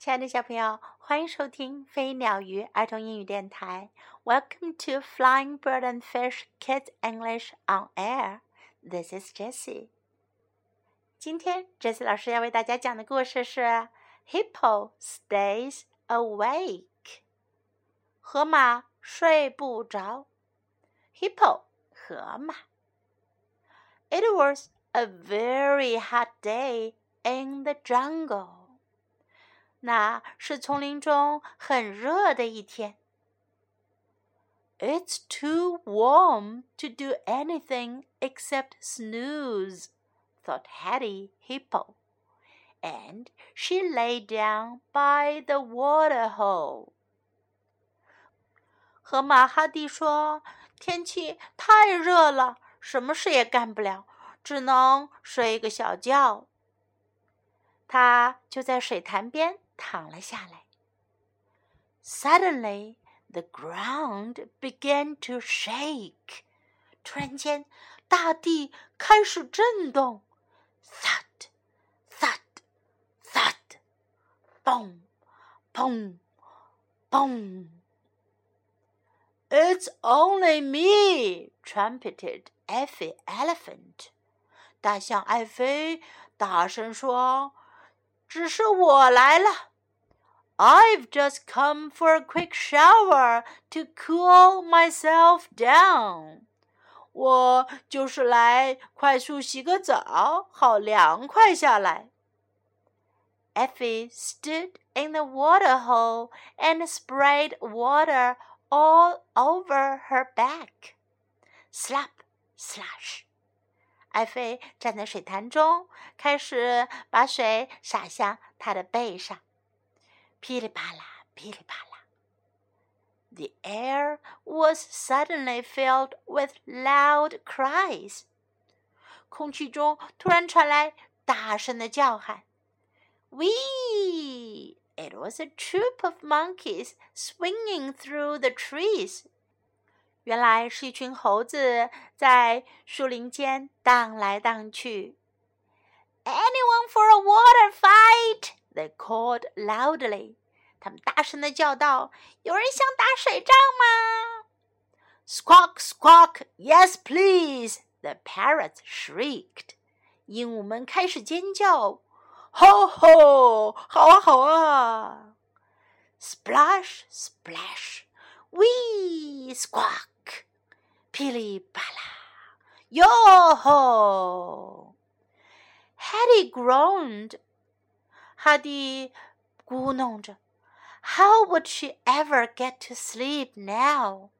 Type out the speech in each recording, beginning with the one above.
亲爱的小朋友，欢迎收听飞鸟鱼儿童英语电台。Welcome to Flying Bird and Fish Kids English on Air. This is Jessie. 今天 Jessie 老师要为大家讲的故事是《Hippo Stays Awake》。河马睡不着。Hippo 河马。It was a very hot day in the jungle. 那是丛林中很热的一天。It's too warm to do anything except snooze, thought Hetty Hippo, and she lay down by the water hole. 河马哈蒂说：“天气太热了，什么事也干不了，只能睡个小觉。”他就在水潭边躺了下来。Suddenly, the ground began to shake. 突然间，大地开始震动。Thud, thud, thud. Boom, boom, boom. It's only me, trumpeted Effie Elephant. 大象艾菲大声说。只是我来了。 ” I've just come for a quick shower to cool myself down。我就是来快速洗个澡，好凉快下来。Effie stood in the water hole and sprayed water all over her back. Slap, slash. 艾菲站在水潭中，开始把水洒向他的背上， 噼里啪啦，噼里啪啦。The air was suddenly filled with loud cries。空气中突然传来大声的叫喊。Wee! It was a troop of monkeys swinging through the trees. 原来是一群猴子在树林间荡来荡去。Anyone for a water fight? They called loudly. 他们大声的叫道：“有人想打水仗吗？”Squawk, squawk, yes, please. The parrots shrieked. 鹦鹉们开始尖叫：“吼吼，好啊，好啊！”Splash, splash, wee, squawk. 噼里啪啦，哟吼！Hetty groaned， 哈蒂咕哝着：“How would she ever get to sleep now？”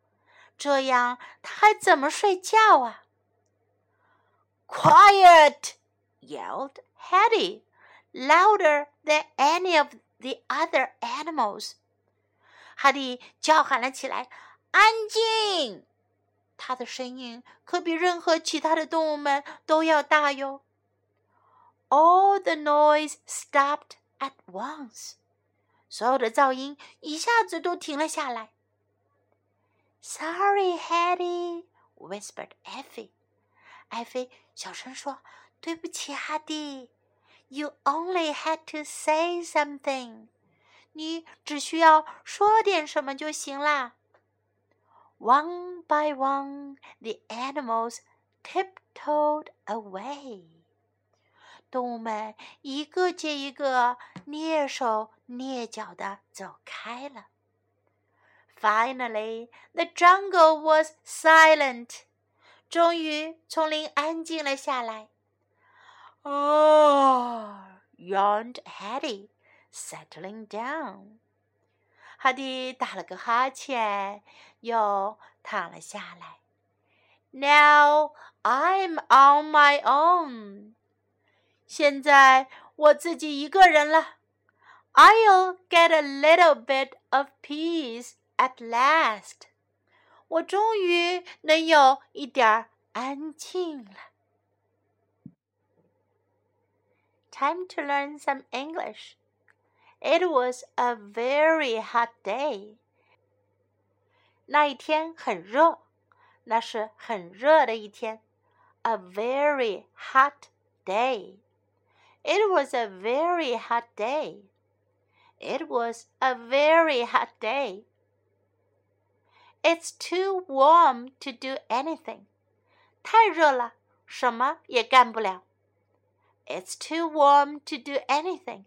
这样她还怎么睡觉啊？Quiet! yelled Hattie，louder than any of the other animals. 哈蒂叫喊了起来：“安静！”它的声音可比任何其他的动物们都要大哟。All the noise stopped at once，所有的噪音一下子都停了下来。Sorry, Hetty, whispered Effie。艾菲小声说：“对不起，哈蒂。You only had to say something。你只需要说点什么就行啦。” One by one, the animals tiptoed away. 动物们一个接一个蹑手蹑脚的走开了。Finally, the jungle was silent. 终于，丛林安静了下来。Oh, yawned Hetty, settling down. 哈迪打了个哈欠，又躺了下来。Now I'm on my own。 现在我自己一个人了。I'll get a little bit of peace at last。我终于能有一点安静了。Time to learn some English. It was a very hot day. 那一天很热，那是很热的一天。A very hot day. It was a very hot day. It was a very hot day. It's too warm to do anything. 太热了，什么也干不了。It's too warm to do anything.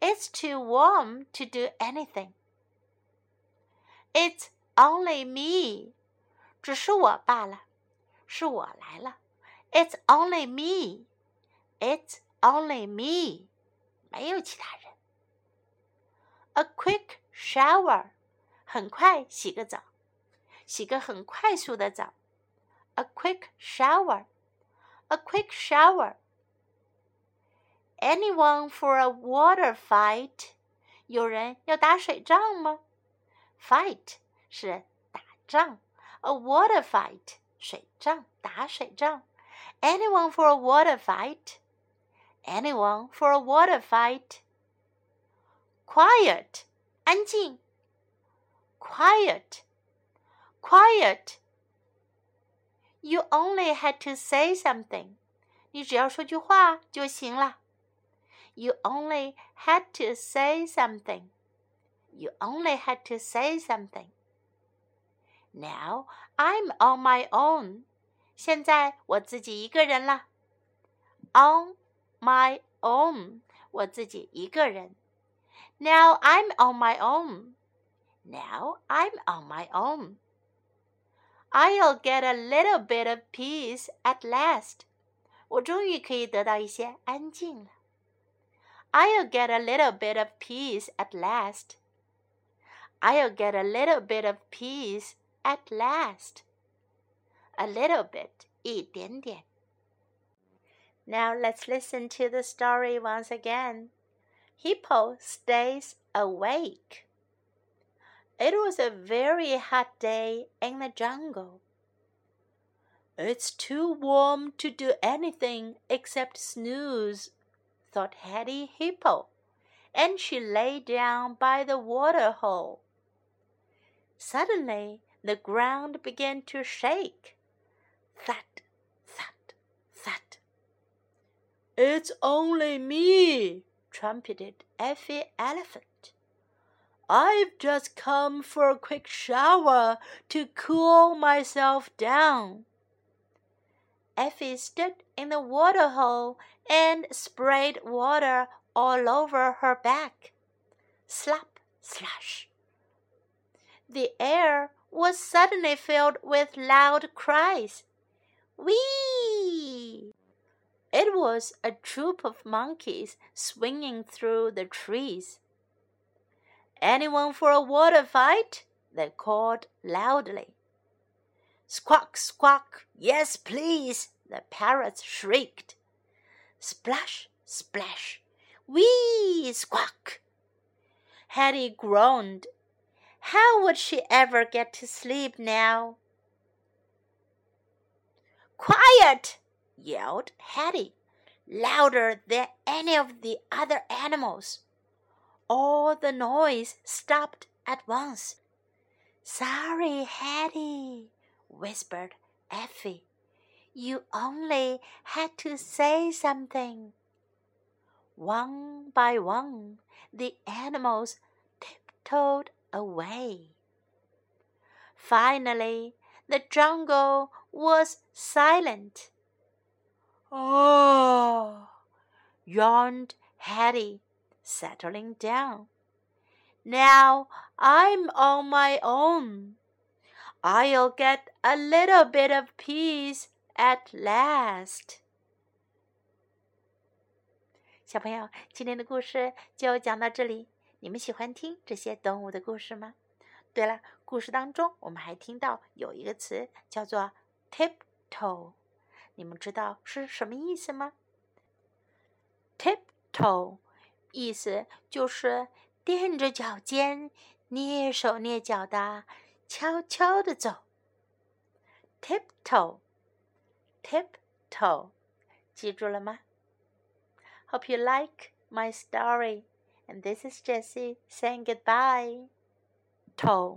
It's too warm to do anything. It's only me. 只是我罢了，是我来了。It's only me. It's only me. 没有其他人。A quick shower. 很快洗个澡，洗个很快速的澡。A quick shower. A quick shower. Anyone for a water fight？有人要打水仗吗？Fight 是打仗，a water fight 水仗打水仗。Anyone for a water fight? Anyone for a water fight? Quiet 安静。Quiet quiet. You only had to say something. 你只要说句话就行了。you only had to say something. You only had to say something. Now I'm on my own. 现在我自己一个人了。On my own，我自己一个人。Now I'm on my own. Now I'm on my own. I'll get a little bit of peace at last. 我终于可以得到一些安静了。I'll get a little bit of peace at last. I'll get a little bit of peace at last. A little bit, 一点点. Now let's listen to the story once again. Hippo stays awake. It was a very hot day in the jungle. It's too warm to do anything except snooze, thought Hetty Hippo, and she lay down by the water hole. Suddenly the ground began to shake. Thud, thud, thud. It's only me, trumpeted Effie Elephant. I've just come for a quick shower to cool myself down. Effie stood in the water hole and sprayed water all over her back. Slap, slash. The air was suddenly filled with loud cries. Whee! It was a troop of monkeys swinging through the trees. Anyone for a water fight? They called loudly. Squawk, squawk, yes, please, the parrots shrieked. Splash, splash, wee, squawk. Hetty groaned. How would she ever get to sleep now? Quiet! Yelled Hetty, louder than any of the other animals. All the noise stopped at once. Sorry, Hetty, whispered Effie. You only had to say something. One by one, the animals tiptoed away. Finally, the jungle was silent. Oh, yawned Hetty, settling down. Now I'm on my own. I'll get a little bit of peace at last. 小朋友，今天的故事就讲到这里。你们喜欢听这些动物的故事吗？对了，故事当中我们还听到有一个词叫做 “tiptoe”， 你们知道是什么意思吗？“tiptoe” 意思就是踮着脚尖、蹑手蹑脚的。悄悄地走，tiptoe，tiptoe，记住了吗？Hope you like my story, and this is Jessie saying goodbye. Toe.